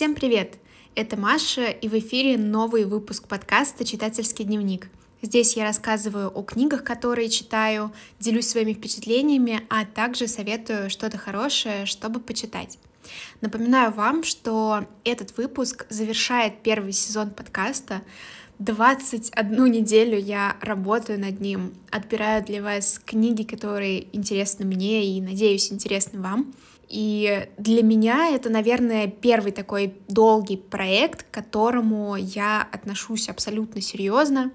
Всем привет! Это Маша, и в эфире новый выпуск подкаста «Читательский дневник». Здесь я рассказываю о книгах, которые читаю, делюсь своими впечатлениями, а также советую что-то хорошее, чтобы почитать. Напоминаю вам, что этот выпуск завершает первый сезон подкаста. 21 неделю я работаю над ним, отбираю для вас книги, которые интересны мне и, надеюсь, интересны вам. И для меня это, наверное, первый такой долгий проект, к которому я отношусь абсолютно серьезно.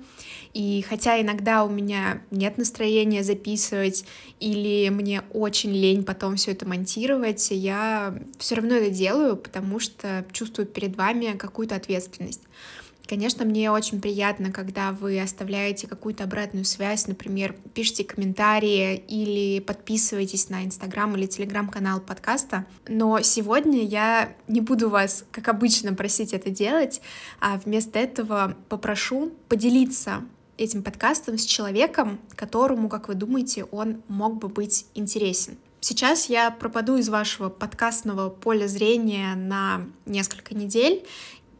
И хотя иногда у меня нет настроения записывать или мне очень лень потом все это монтировать, я все равно это делаю, потому что чувствую перед вами какую-то ответственность. Конечно, мне очень приятно, когда вы оставляете какую-то обратную связь, например, пишите комментарии или подписывайтесь на Инстаграм или Телеграм-канал подкаста. Но сегодня я не буду вас, как обычно, просить это делать, а вместо этого попрошу поделиться этим подкастом с человеком, которому, как вы думаете, он мог бы быть интересен. Сейчас я пропаду из вашего подкастного поля зрения на несколько недель,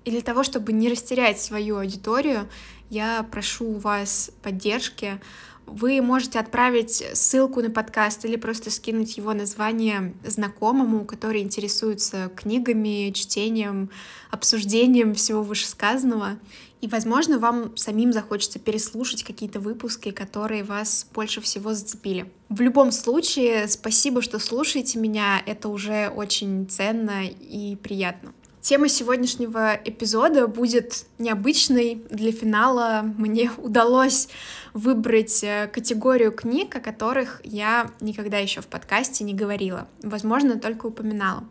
и для того, чтобы не растерять свою аудиторию, я прошу у вас поддержки. Вы можете отправить ссылку на подкаст или просто скинуть его название знакомому, который интересуется книгами, чтением, обсуждением всего вышесказанного. И, возможно, вам самим захочется переслушать какие-то выпуски, которые вас больше всего зацепили. В любом случае, спасибо, что слушаете меня. Это уже очень ценно и приятно. Тема сегодняшнего эпизода будет необычной. Для финала мне удалось выбрать э, категорию книг, о которых я никогда еще в подкасте не говорила. Возможно, только упоминала.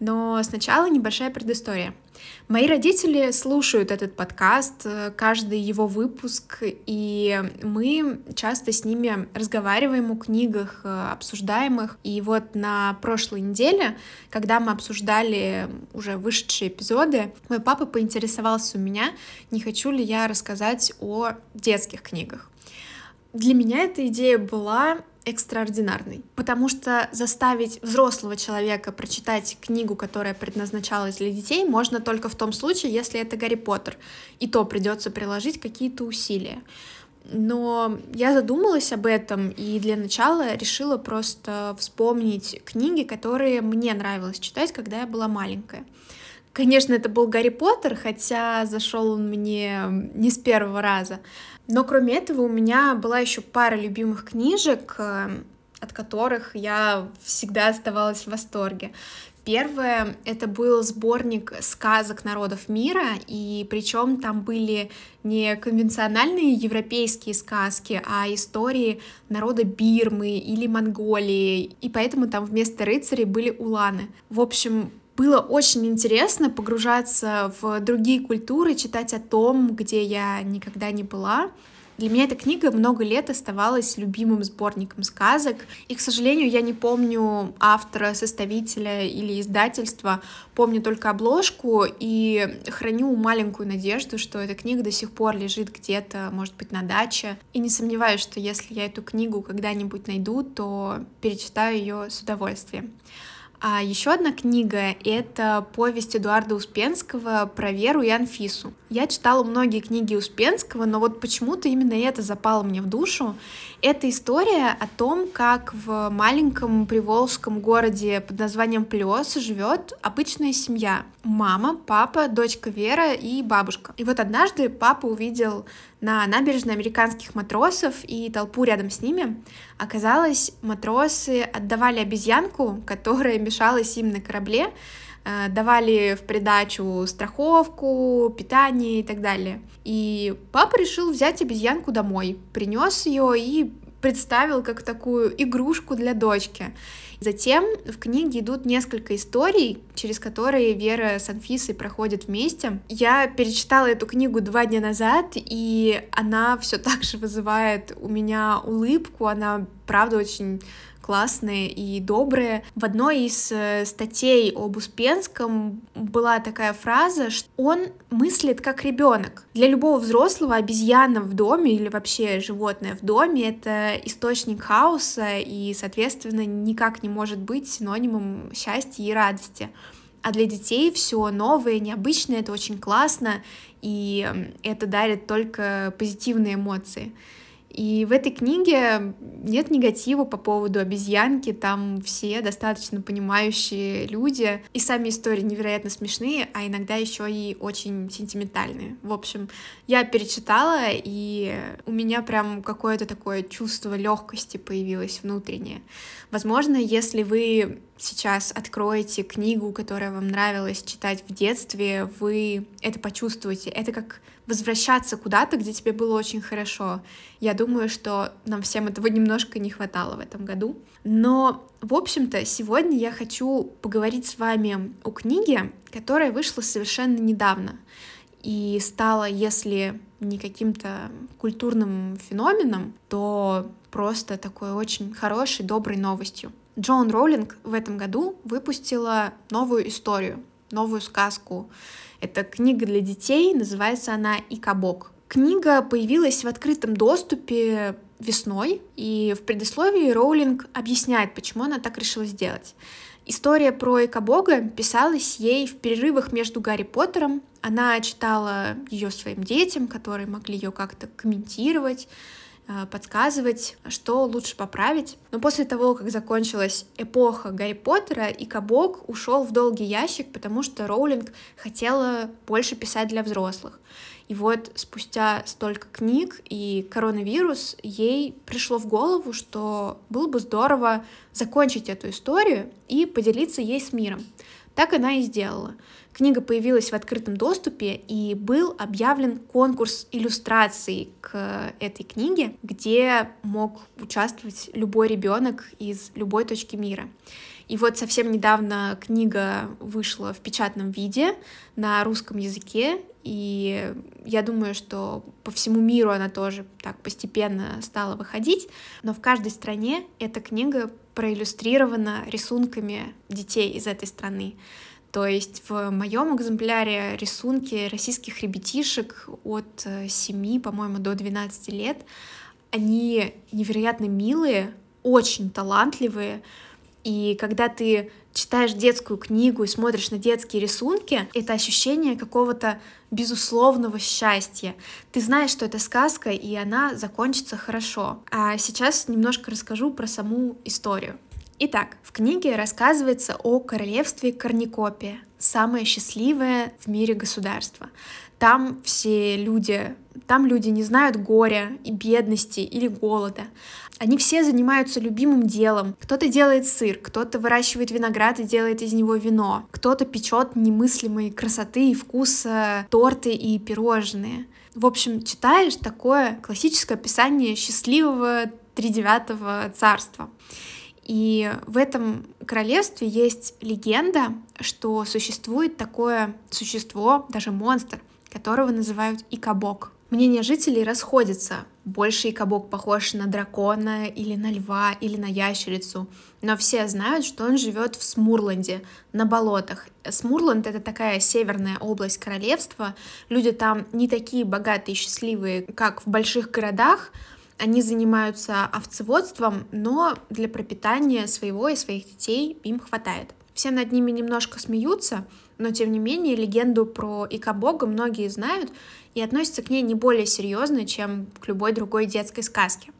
Но сначала небольшая предыстория. Мои родители слушают этот подкаст, э, каждый его выпуск, и мы часто с ними разговариваем о книгах, э, обсуждаем их. И вот на прошлой неделе, когда мы обсуждали уже вышедшие эпизоды, мой папа поинтересовался у меня, не хочу ли я рассказать о детских книгах. Для меня эта идея была экстраординарный, потому что заставить взрослого человека прочитать книгу, которая предназначалась для детей, можно только в том случае, если это Гарри Поттер, и то придется приложить какие-то усилия. Но я задумалась об этом и для начала решила просто вспомнить книги, которые мне нравилось читать, когда я была маленькая. Конечно, это был Гарри Поттер, хотя зашел он мне не с первого раза. Но кроме этого у меня была еще пара любимых книжек, э, от которых я всегда оставалась в восторге. Первое — это был сборник сказок народов мира, и причем там были не конвенциональные европейские сказки, а истории народа Бирмы или Монголии, и поэтому там вместо рыцарей были уланы. В общем, было очень интересно погружаться в другие культуры, читать о том, где я никогда не была. Для меня эта книга много лет оставалась любимым сборником сказок, и, к сожалению, я не помню автора, составителя или издательства, помню только обложку и храню маленькую надежду, что эта книга до сих пор лежит где-то, может быть, на даче, и не сомневаюсь, что если я эту книгу когда-нибудь найду, то перечитаю ее с удовольствием. А еще одна книга — это повесть Эдуарда Успенского про Веру и Анфису. Я читала многие книги Успенского, но вот почему-то именно это запало мне в душу. Это история о том, как в маленьком приволжском городе под названием Плес живет обычная семья. Мама, папа, дочка Вера и бабушка. И вот однажды папа увидел на набережной американских матросов и толпу рядом с ними. Оказалось, матросы отдавали обезьянку, которая мешалась им на корабле, э, давали в придачу страховку, питание и так далее. И папа решил взять обезьянку домой, принес ее и представил как такую игрушку для дочки. Затем в книге идут несколько историй, через которые Вера с Анфисой проходят вместе. Я перечитала эту книгу два дня назад, и она все так же вызывает у меня улыбку, она правда очень классные и добрые. В одной из э, статей об Успенском была такая фраза, что он мыслит как ребенок. Для любого взрослого обезьяна в доме или вообще животное в доме — это источник хаоса и, соответственно, никак не может быть синонимом счастья и радости. А для детей все новое, необычное, это очень классно, и это дарит только позитивные эмоции. И в этой книге нет негатива по поводу обезьянки, там все достаточно понимающие люди, и сами истории невероятно смешные, а иногда еще и очень сентиментальные. В общем, я перечитала, и у меня прям какое-то такое чувство легкости появилось внутреннее. Возможно, если вы сейчас откроете книгу, которая вам нравилась читать в детстве, вы это почувствуете. Это как возвращаться куда-то, где тебе было очень хорошо. Я думаю, что нам всем этого немножко не хватало в этом году. Но, в общем-то, сегодня я хочу поговорить с вами о книге, которая вышла совершенно недавно и стала, если не каким-то культурным феноменом, то просто такой очень хорошей, доброй новостью. Джон Роулинг в этом году выпустила новую историю, новую сказку. Это книга для детей, называется она «Икабок». Книга появилась в открытом доступе весной, и в предисловии Роулинг объясняет, почему она так решила сделать. История про Икабога писалась ей в перерывах между Гарри Поттером. Она читала ее своим детям, которые могли ее как-то комментировать. Э, подсказывать, что лучше поправить. Но после того, как закончилась эпоха Гарри Поттера, и Кабок ушел в долгий ящик, потому что Роулинг хотела больше писать для взрослых. И вот спустя столько книг и коронавирус, ей пришло в голову, что было бы здорово закончить эту историю и поделиться ей с миром. Так она и сделала. Книга появилась в открытом доступе и был объявлен конкурс иллюстраций к этой книге, где мог участвовать любой ребенок из любой точки мира. И вот совсем недавно книга вышла в печатном виде на русском языке, и я думаю, что по всему миру она тоже так постепенно стала выходить, но в каждой стране эта книга проиллюстрирована рисунками детей из этой страны. То есть в моем экземпляре рисунки российских ребятишек от 7, по-моему, до 12 лет, они невероятно милые, очень талантливые, и когда ты читаешь детскую книгу и смотришь на детские рисунки, это ощущение какого-то безусловного счастья. Ты знаешь, что это сказка, и она закончится хорошо. А сейчас немножко расскажу про саму историю. Итак, в книге рассказывается о королевстве Корникопия, самое счастливое в мире государство. Там все люди, там люди не знают горя и бедности или голода. Они все занимаются любимым делом. Кто-то делает сыр, кто-то выращивает виноград и делает из него вино, кто-то печет немыслимой красоты и вкуса торты и пирожные. В общем, читаешь такое классическое описание счастливого тридевятого царства. И в этом королевстве есть легенда, что существует такое существо, даже монстр, которого называют Икабок. Мнения жителей расходятся. Больше Икабок похож на дракона или на льва или на ящерицу. Но все знают, что он живет в Смурланде, на болотах. Смурланд — это такая северная область королевства. Люди там не такие богатые и счастливые, как в больших городах, они занимаются овцеводством, но для пропитания своего и своих детей им хватает. Все над ними немножко смеются, но тем не менее легенду про Ика-бога многие знают и относятся к ней не более серьезно, чем к любой другой детской сказке.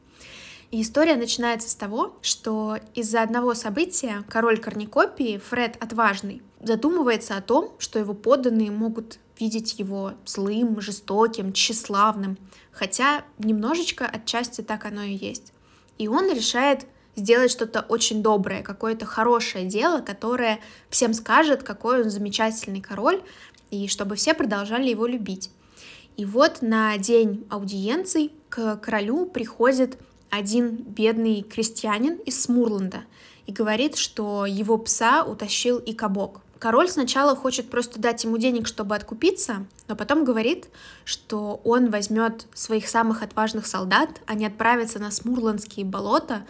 И история начинается с того, что из-за одного события король Корникопии, Фред Отважный, задумывается о том, что его подданные могут видеть его злым, жестоким, тщеславным, хотя немножечко отчасти так оно и есть. И он решает сделать что-то очень доброе, какое-то хорошее дело, которое всем скажет, какой он замечательный король, и чтобы все продолжали его любить. И вот на день аудиенций к королю приходит один бедный крестьянин из Смурланда и говорит, что его пса утащил и кабок. Король сначала хочет просто дать ему денег, чтобы откупиться, но потом говорит, что он возьмет своих самых отважных солдат, они отправятся на Смурландские болота,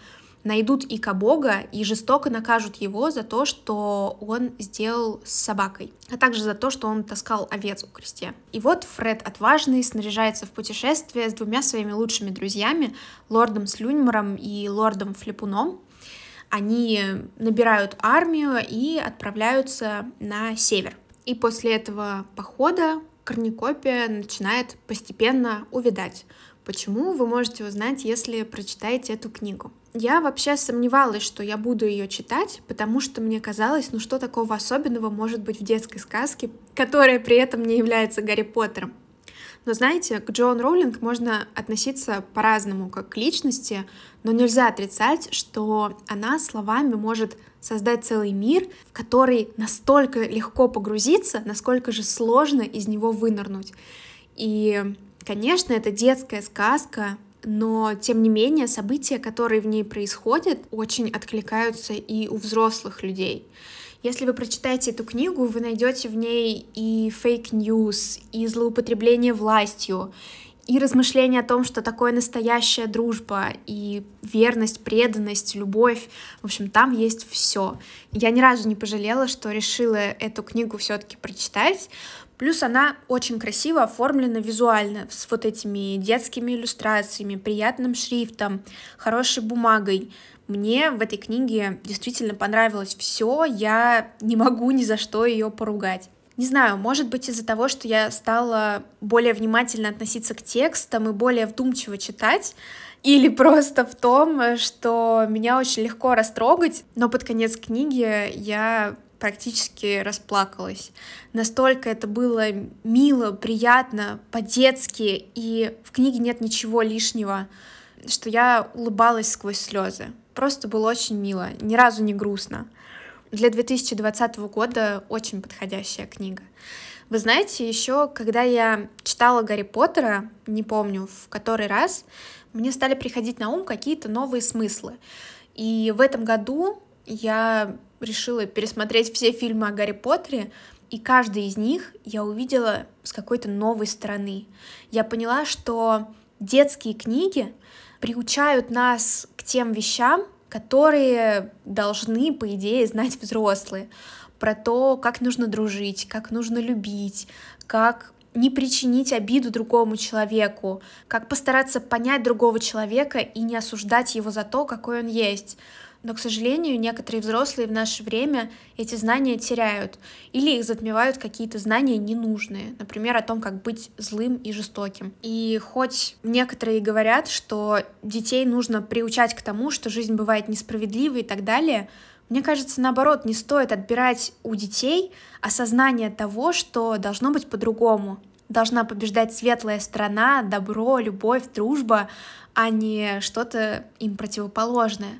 найдут Ика Бога и жестоко накажут его за то, что он сделал с собакой, а также за то, что он таскал овец у крестьян. И вот Фред Отважный снаряжается в путешествие с двумя своими лучшими друзьями, лордом Слюньмором и лордом Флепуном, Они набирают армию и отправляются на север. И после этого похода корникопия начинает постепенно увядать. Почему, вы можете узнать, если прочитаете эту книгу. Я вообще сомневалась, что я буду ее читать, потому что мне казалось, ну что такого особенного может быть в детской сказке, которая при этом не является Гарри Поттером. Но знаете, к Джоан Роулинг можно относиться по-разному, как к личности, но нельзя отрицать, что она словами может создать целый мир, в который настолько легко погрузиться, насколько же сложно из него вынырнуть. И, конечно, это детская сказка, но, тем не менее, события, которые в ней происходят, очень откликаются и у взрослых людей. Если вы прочитаете эту книгу, вы найдете в ней и fake news, и злоупотребление властью, и размышления о том, что такое настоящая дружба, и верность, преданность, любовь. В общем, там есть все. Я ни разу не пожалела, что решила эту книгу все-таки прочитать. Плюс она очень красиво оформлена визуально, с вот этими детскими иллюстрациями, приятным шрифтом, хорошей бумагой. Мне в этой книге действительно понравилось все, я не могу ни за что ее поругать. Не знаю, может быть из-за того, что я стала более внимательно относиться к текстам и более вдумчиво читать, или просто в том, что меня очень легко растрогать, но под конец книги я практически расплакалась. Настолько это было мило, приятно, по-детски, и в книге нет ничего лишнего, что я улыбалась сквозь слезы. Просто было очень мило, ни разу не грустно. Для 2020 года очень подходящая книга. Вы знаете, еще когда я читала Гарри Поттера, не помню в который раз, мне стали приходить на ум какие-то новые смыслы. И в этом году я решила пересмотреть все фильмы о Гарри Поттере, и каждый из них я увидела с какой-то новой стороны. Я поняла, что детские книги приучают нас к тем вещам, которые должны, по идее, знать взрослые. Про то, как нужно дружить, как нужно любить, как не причинить обиду другому человеку, как постараться понять другого человека и не осуждать его за то, какой он есть. Но, к сожалению, некоторые взрослые в наше время эти знания теряют или их затмевают какие-то знания ненужные, например, о том, как быть злым и жестоким. И хоть некоторые говорят, что детей нужно приучать к тому, что жизнь бывает несправедливой и так далее, мне кажется, наоборот, не стоит отбирать у детей осознание того, что должно быть по-другому. Должна побеждать светлая сторона, добро, любовь, дружба, а не что-то им противоположное.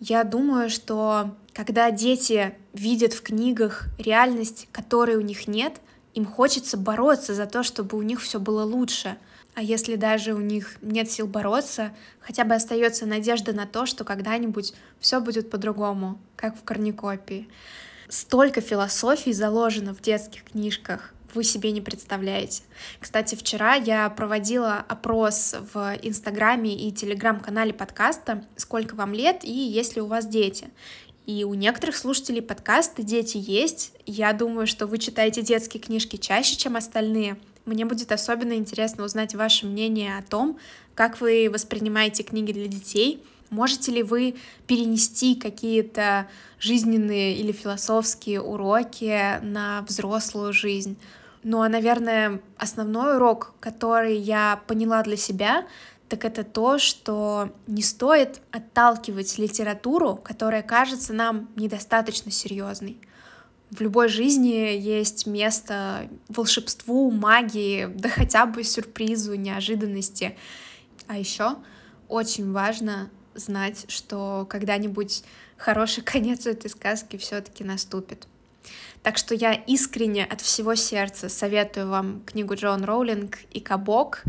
Я думаю, что когда дети видят в книгах реальность, которой у них нет, им хочется бороться за то, чтобы у них все было лучше. А если даже у них нет сил бороться, хотя бы остается надежда на то, что когда-нибудь все будет по-другому, как в корникопии. Столько философий заложено в детских книжках вы себе не представляете. Кстати, вчера я проводила опрос в Инстаграме и Телеграм-канале подкаста «Сколько вам лет и есть ли у вас дети?». И у некоторых слушателей подкаста дети есть. Я думаю, что вы читаете детские книжки чаще, чем остальные. Мне будет особенно интересно узнать ваше мнение о том, как вы воспринимаете книги для детей, Можете ли вы перенести какие-то жизненные или философские уроки на взрослую жизнь? Ну а, наверное, основной урок, который я поняла для себя, так это то, что не стоит отталкивать литературу, которая кажется нам недостаточно серьезной. В любой жизни есть место волшебству, магии, да хотя бы сюрпризу, неожиданности. А еще очень важно знать, что когда-нибудь хороший конец этой сказки все-таки наступит. Так что я искренне от всего сердца советую вам книгу Джон Роулинг и Кабок.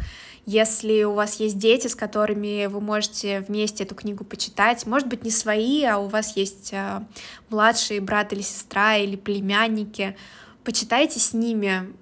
Если у вас есть дети, с которыми вы можете вместе эту книгу почитать, может быть, не свои, а у вас есть э, младший брат или сестра или племянники, почитайте с ними.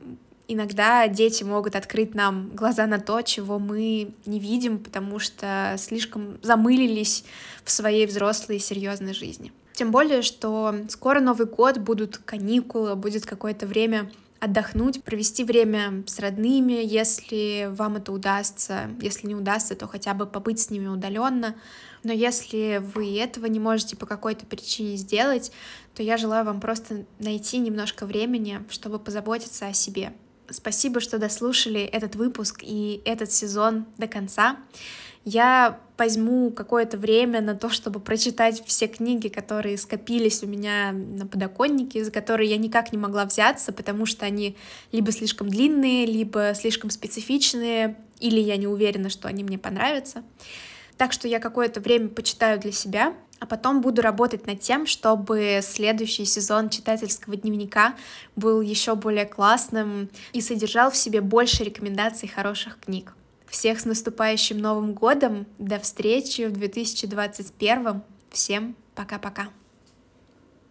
Иногда дети могут открыть нам глаза на то, чего мы не видим, потому что слишком замылились в своей взрослой и серьезной жизни. Тем более, что скоро Новый год, будут каникулы, будет какое-то время отдохнуть, провести время с родными, если вам это удастся. Если не удастся, то хотя бы побыть с ними удаленно. Но если вы этого не можете по какой-то причине сделать, то я желаю вам просто найти немножко времени, чтобы позаботиться о себе. Спасибо, что дослушали этот выпуск и этот сезон до конца. Я возьму какое-то время на то, чтобы прочитать все книги, которые скопились у меня на подоконнике, за которые я никак не могла взяться, потому что они либо слишком длинные, либо слишком специфичные, или я не уверена, что они мне понравятся. Так что я какое-то время почитаю для себя, а потом буду работать над тем, чтобы следующий сезон читательского дневника был еще более классным и содержал в себе больше рекомендаций хороших книг. Всех с наступающим Новым годом! До встречи в 2021! Всем пока-пока!